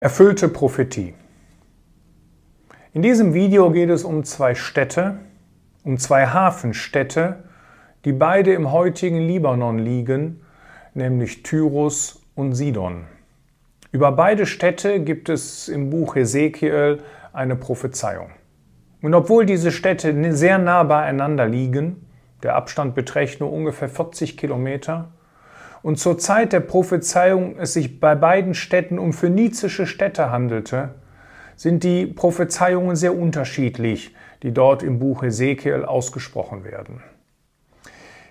Erfüllte Prophetie. In diesem Video geht es um zwei Städte, um zwei Hafenstädte, die beide im heutigen Libanon liegen, nämlich Tyrus und Sidon. Über beide Städte gibt es im Buch Hesekiel eine Prophezeiung. Und obwohl diese Städte sehr nah beieinander liegen, der Abstand beträgt nur ungefähr 40 Kilometer, und zur Zeit der Prophezeiung es sich bei beiden Städten um phönizische Städte handelte, sind die Prophezeiungen sehr unterschiedlich, die dort im Buch Ezekiel ausgesprochen werden.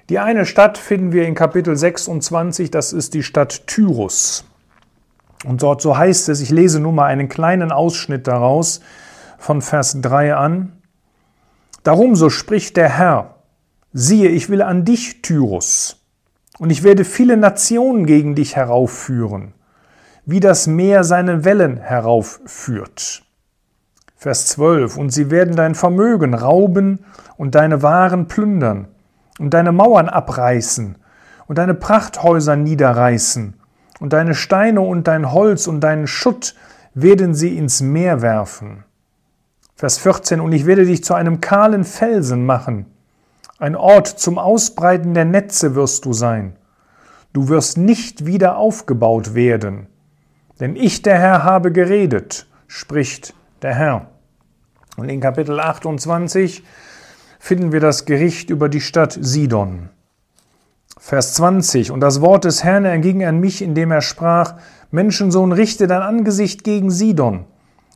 Die eine Stadt finden wir in Kapitel 26, das ist die Stadt Tyrus. Und dort so heißt es, ich lese nur mal einen kleinen Ausschnitt daraus von Vers 3 an. Darum so spricht der Herr, siehe, ich will an dich, Tyrus, und ich werde viele Nationen gegen dich heraufführen, wie das Meer seine Wellen heraufführt. Vers 12. Und sie werden dein Vermögen rauben und deine Waren plündern und deine Mauern abreißen und deine Prachthäuser niederreißen und deine Steine und dein Holz und deinen Schutt werden sie ins Meer werfen. Vers 14. Und ich werde dich zu einem kahlen Felsen machen ein Ort zum Ausbreiten der Netze wirst du sein. Du wirst nicht wieder aufgebaut werden. Denn ich, der Herr, habe geredet, spricht der Herr. Und in Kapitel 28 finden wir das Gericht über die Stadt Sidon. Vers 20. Und das Wort des Herrn erging an mich, indem er sprach, Menschensohn, richte dein Angesicht gegen Sidon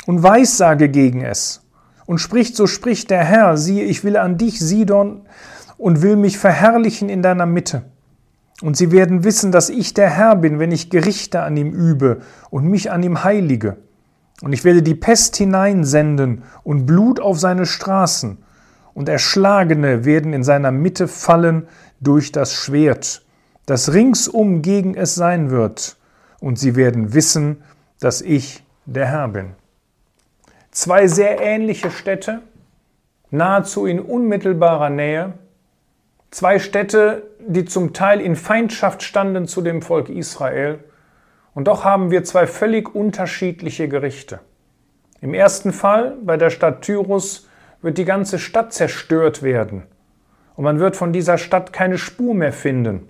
und weissage gegen es und spricht, so spricht der Herr, siehe, ich will an dich, Sidon, und will mich verherrlichen in deiner Mitte. Und sie werden wissen, dass ich der Herr bin, wenn ich Gerichte an ihm übe und mich an ihm heilige. Und ich werde die Pest hineinsenden und Blut auf seine Straßen, und Erschlagene werden in seiner Mitte fallen durch das Schwert, das ringsum gegen es sein wird, und sie werden wissen, dass ich der Herr bin. Zwei sehr ähnliche Städte, nahezu in unmittelbarer Nähe, zwei Städte, die zum Teil in Feindschaft standen zu dem Volk Israel, und doch haben wir zwei völlig unterschiedliche Gerichte. Im ersten Fall, bei der Stadt Tyrus, wird die ganze Stadt zerstört werden und man wird von dieser Stadt keine Spur mehr finden.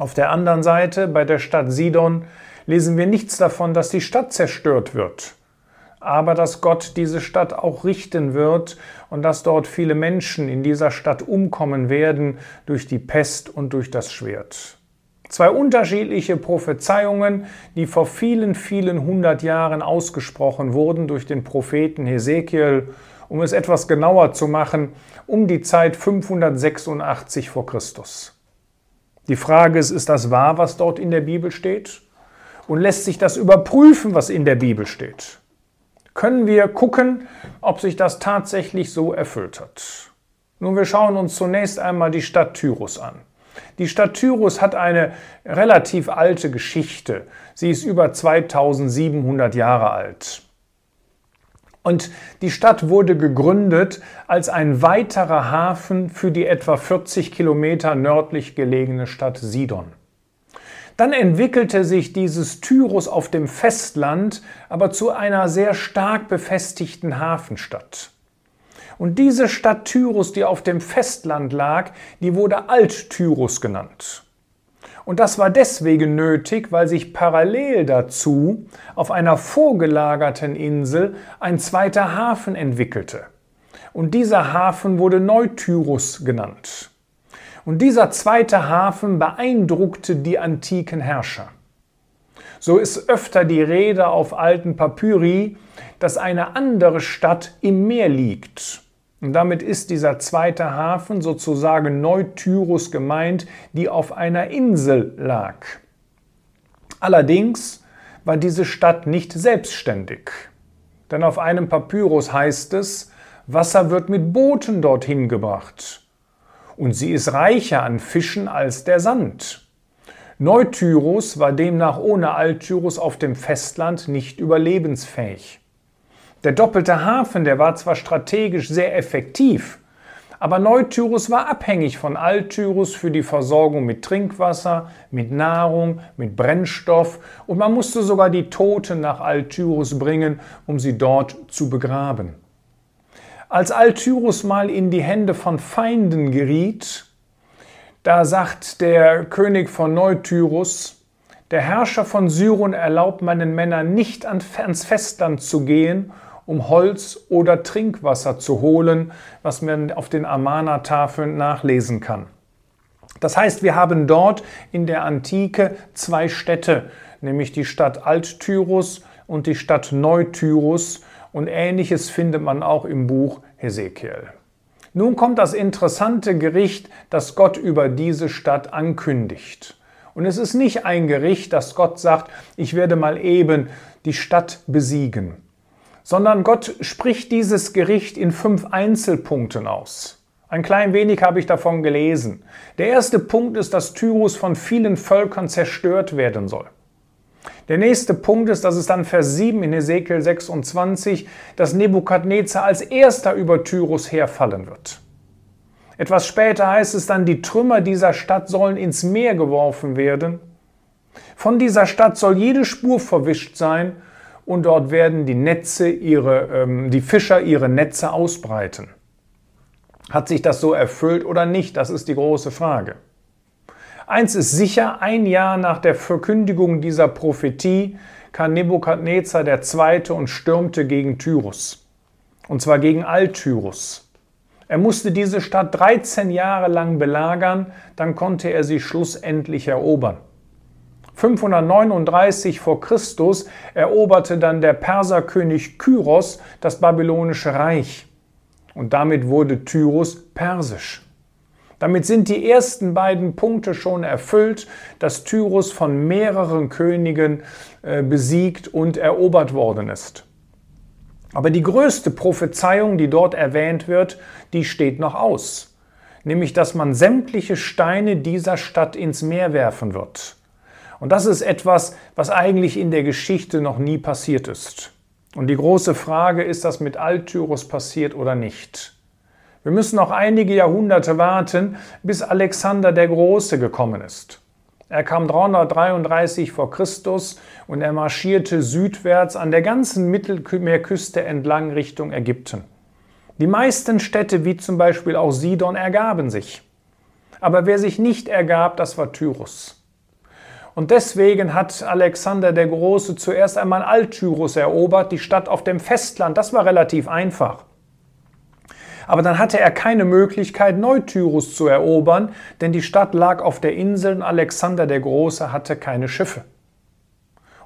Auf der anderen Seite, bei der Stadt Sidon, lesen wir nichts davon, dass die Stadt zerstört wird aber dass Gott diese Stadt auch richten wird und dass dort viele Menschen in dieser Stadt umkommen werden durch die Pest und durch das Schwert. Zwei unterschiedliche Prophezeiungen, die vor vielen, vielen hundert Jahren ausgesprochen wurden durch den Propheten Hesekiel, um es etwas genauer zu machen, um die Zeit 586 vor Christus. Die Frage ist, ist das wahr, was dort in der Bibel steht? Und lässt sich das überprüfen, was in der Bibel steht? Können wir gucken, ob sich das tatsächlich so erfüllt hat. Nun, wir schauen uns zunächst einmal die Stadt Tyrus an. Die Stadt Tyrus hat eine relativ alte Geschichte. Sie ist über 2700 Jahre alt. Und die Stadt wurde gegründet als ein weiterer Hafen für die etwa 40 Kilometer nördlich gelegene Stadt Sidon. Dann entwickelte sich dieses Tyrus auf dem Festland aber zu einer sehr stark befestigten Hafenstadt. Und diese Stadt Tyrus, die auf dem Festland lag, die wurde Alt-Tyrus genannt. Und das war deswegen nötig, weil sich parallel dazu auf einer vorgelagerten Insel ein zweiter Hafen entwickelte. Und dieser Hafen wurde Neutyrus genannt. Und dieser zweite Hafen beeindruckte die antiken Herrscher. So ist öfter die Rede auf alten Papyri, dass eine andere Stadt im Meer liegt. Und damit ist dieser zweite Hafen sozusagen Neutyrus gemeint, die auf einer Insel lag. Allerdings war diese Stadt nicht selbstständig. Denn auf einem Papyrus heißt es, Wasser wird mit Booten dorthin gebracht und sie ist reicher an Fischen als der Sand. Neutyrus war demnach ohne Alttyrus auf dem Festland nicht überlebensfähig. Der doppelte Hafen, der war zwar strategisch sehr effektiv, Aber Neutyrus war abhängig von Alttyrus für die Versorgung mit Trinkwasser, mit Nahrung, mit Brennstoff und man musste sogar die Toten nach Alttyrus bringen, um sie dort zu begraben. Als Alttyrus mal in die Hände von Feinden geriet, da sagt der König von Neutyrus, der Herrscher von Syrien erlaubt meinen Männern nicht ans Festland zu gehen um Holz oder Trinkwasser zu holen, was man auf den Amana-Tafeln nachlesen kann. Das heißt, wir haben dort in der Antike zwei Städte, nämlich die Stadt Alttyrus und die Stadt Neutyrus und ähnliches findet man auch im Buch Hesekiel. Nun kommt das interessante Gericht, das Gott über diese Stadt ankündigt. Und es ist nicht ein Gericht, das Gott sagt, ich werde mal eben die Stadt besiegen sondern Gott spricht dieses Gericht in fünf Einzelpunkten aus. Ein klein wenig habe ich davon gelesen. Der erste Punkt ist, dass Tyrus von vielen Völkern zerstört werden soll. Der nächste Punkt ist, dass es dann Vers 7 in Ezekiel 26, dass Nebukadnezar als erster über Tyrus herfallen wird. Etwas später heißt es dann, die Trümmer dieser Stadt sollen ins Meer geworfen werden. Von dieser Stadt soll jede Spur verwischt sein und dort werden die Netze ihre, ähm, die Fischer ihre Netze ausbreiten. Hat sich das so erfüllt oder nicht? Das ist die große Frage. Eins ist sicher, ein Jahr nach der Verkündigung dieser Prophetie kam Nebukadnezar Zweite und stürmte gegen Tyrus. Und zwar gegen Altyrus. Er musste diese Stadt 13 Jahre lang belagern, dann konnte er sie schlussendlich erobern. 539 vor Christus eroberte dann der Perserkönig Kyros das babylonische Reich und damit wurde Tyrus persisch. Damit sind die ersten beiden Punkte schon erfüllt, dass Tyrus von mehreren Königen äh, besiegt und erobert worden ist. Aber die größte Prophezeiung, die dort erwähnt wird, die steht noch aus, nämlich dass man sämtliche Steine dieser Stadt ins Meer werfen wird. Und das ist etwas, was eigentlich in der Geschichte noch nie passiert ist. Und die große Frage, ist das mit Alttyrus passiert oder nicht? Wir müssen noch einige Jahrhunderte warten, bis Alexander der Große gekommen ist. Er kam 333 vor Christus und er marschierte südwärts an der ganzen Mittelmeerküste entlang Richtung Ägypten. Die meisten Städte, wie zum Beispiel auch Sidon, ergaben sich. Aber wer sich nicht ergab, das war Tyrus. Und deswegen hat Alexander der Große zuerst einmal Altyrus erobert, die Stadt auf dem Festland. Das war relativ einfach. Aber dann hatte er keine Möglichkeit, Neutyrus zu erobern, denn die Stadt lag auf der Insel und Alexander der Große hatte keine Schiffe.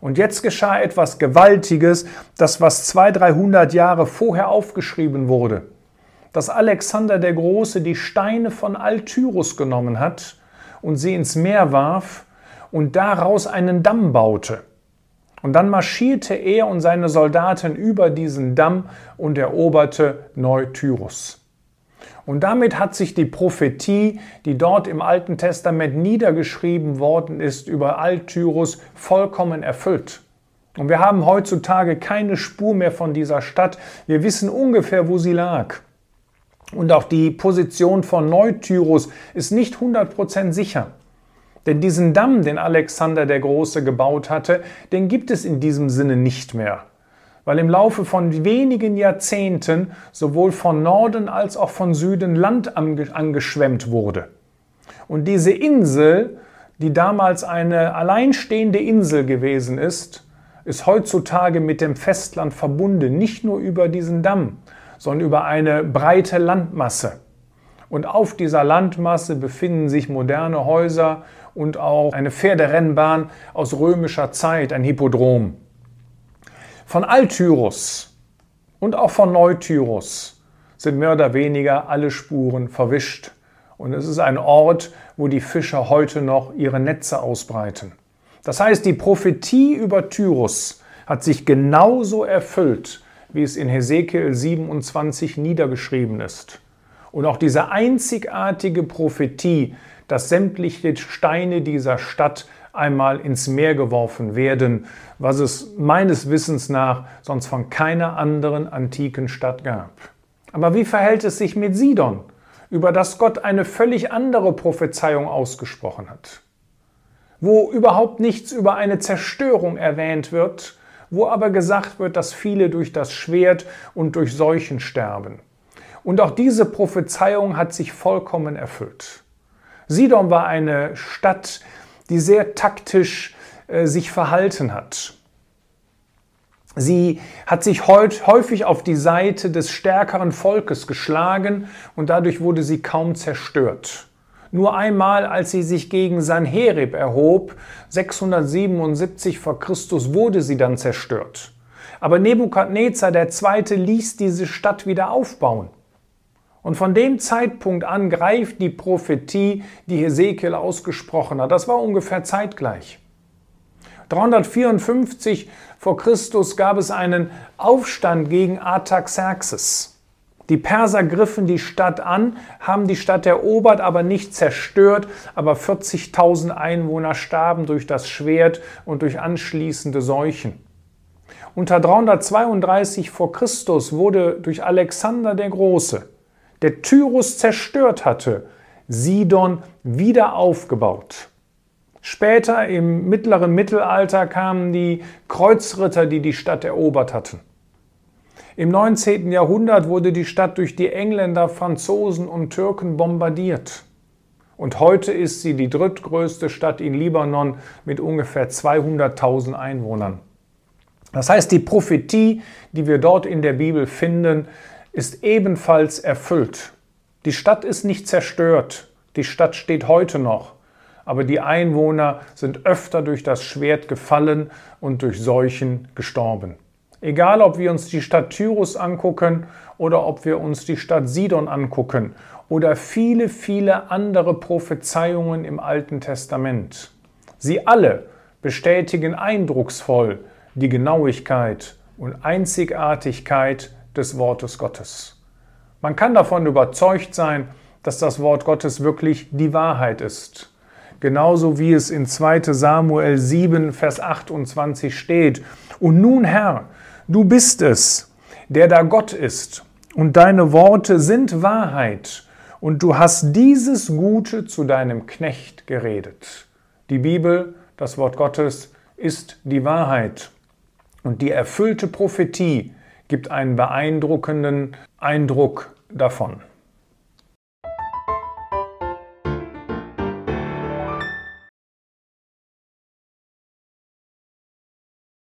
Und jetzt geschah etwas Gewaltiges, das was 200, 300 Jahre vorher aufgeschrieben wurde. Dass Alexander der Große die Steine von Altyrus genommen hat und sie ins Meer warf und daraus einen Damm baute. Und dann marschierte er und seine Soldaten über diesen Damm und eroberte Neutyrus. Und damit hat sich die Prophetie, die dort im Alten Testament niedergeschrieben worden ist, über Alttyrus vollkommen erfüllt. Und wir haben heutzutage keine Spur mehr von dieser Stadt. Wir wissen ungefähr, wo sie lag. Und auch die Position von Neutyrus ist nicht 100% sicher. Denn diesen Damm, den Alexander der Große gebaut hatte, den gibt es in diesem Sinne nicht mehr. Weil im Laufe von wenigen Jahrzehnten sowohl von Norden als auch von Süden Land angeschwemmt wurde. Und diese Insel, die damals eine alleinstehende Insel gewesen ist, ist heutzutage mit dem Festland verbunden, nicht nur über diesen Damm, sondern über eine breite Landmasse. Und auf dieser Landmasse befinden sich moderne Häuser und auch eine Pferderennbahn aus römischer Zeit, ein Hippodrom. Von Altyrus und auch von Neutyrus sind mehr oder weniger alle Spuren verwischt. Und es ist ein Ort, wo die Fischer heute noch ihre Netze ausbreiten. Das heißt, die Prophetie über Tyrus hat sich genauso erfüllt, wie es in Hesekiel 27 niedergeschrieben ist. Und auch diese einzigartige Prophetie dass sämtliche Steine dieser Stadt einmal ins Meer geworfen werden, was es meines Wissens nach sonst von keiner anderen antiken Stadt gab. Aber wie verhält es sich mit Sidon? über das Gott eine völlig andere Prophezeiung ausgesprochen hat, wo überhaupt nichts über eine Zerstörung erwähnt wird, wo aber gesagt wird, dass viele durch das Schwert und durch Seuchen sterben. Und auch diese Prophezeiung hat sich vollkommen erfüllt. Sidon war eine Stadt, die sehr taktisch äh, sich verhalten hat. Sie hat sich häufig auf die Seite des stärkeren Volkes geschlagen und dadurch wurde sie kaum zerstört. Nur einmal, als sie sich gegen Sanherib erhob, 677 vor Christus, wurde sie dann zerstört. Aber Nebukadnezar II. ließ diese Stadt wieder aufbauen. Und von dem Zeitpunkt an greift die Prophetie, die Hesekiel ausgesprochen hat. Das war ungefähr zeitgleich. 354 vor Christus gab es einen Aufstand gegen Artaxerxes. Die Perser griffen die Stadt an, haben die Stadt erobert, aber nicht zerstört, aber 40.000 Einwohner starben durch das Schwert und durch anschließende Seuchen. Unter 332 vor Christus wurde durch Alexander der Große, der Tyrus zerstört hatte, Sidon wieder aufgebaut. Später im mittleren Mittelalter kamen die Kreuzritter, die die Stadt erobert hatten. Im 19. Jahrhundert wurde die Stadt durch die Engländer, Franzosen und Türken bombardiert. Und heute ist sie die drittgrößte Stadt in Libanon mit ungefähr 200.000 Einwohnern. Das heißt, die Prophetie, die wir dort in der Bibel finden, ist ebenfalls erfüllt. Die Stadt ist nicht zerstört, die Stadt steht heute noch aber die Einwohner sind öfter durch das Schwert gefallen und durch Seuchen gestorben. Egal, ob wir uns die Stadt Tyrus angucken oder ob wir uns die Stadt Sidon angucken oder viele, viele andere Prophezeiungen im Alten Testament. Sie alle bestätigen eindrucksvoll die Genauigkeit und Einzigartigkeit des Wortes Gottes. Man kann davon überzeugt sein, dass das Wort Gottes wirklich die Wahrheit ist genauso wie es in 2 Samuel 7, Vers 28 steht. Und nun, Herr, du bist es, der da Gott ist, und deine Worte sind Wahrheit, und du hast dieses Gute zu deinem Knecht geredet. Die Bibel, das Wort Gottes, ist die Wahrheit. Und die erfüllte Prophetie gibt einen beeindruckenden Eindruck davon.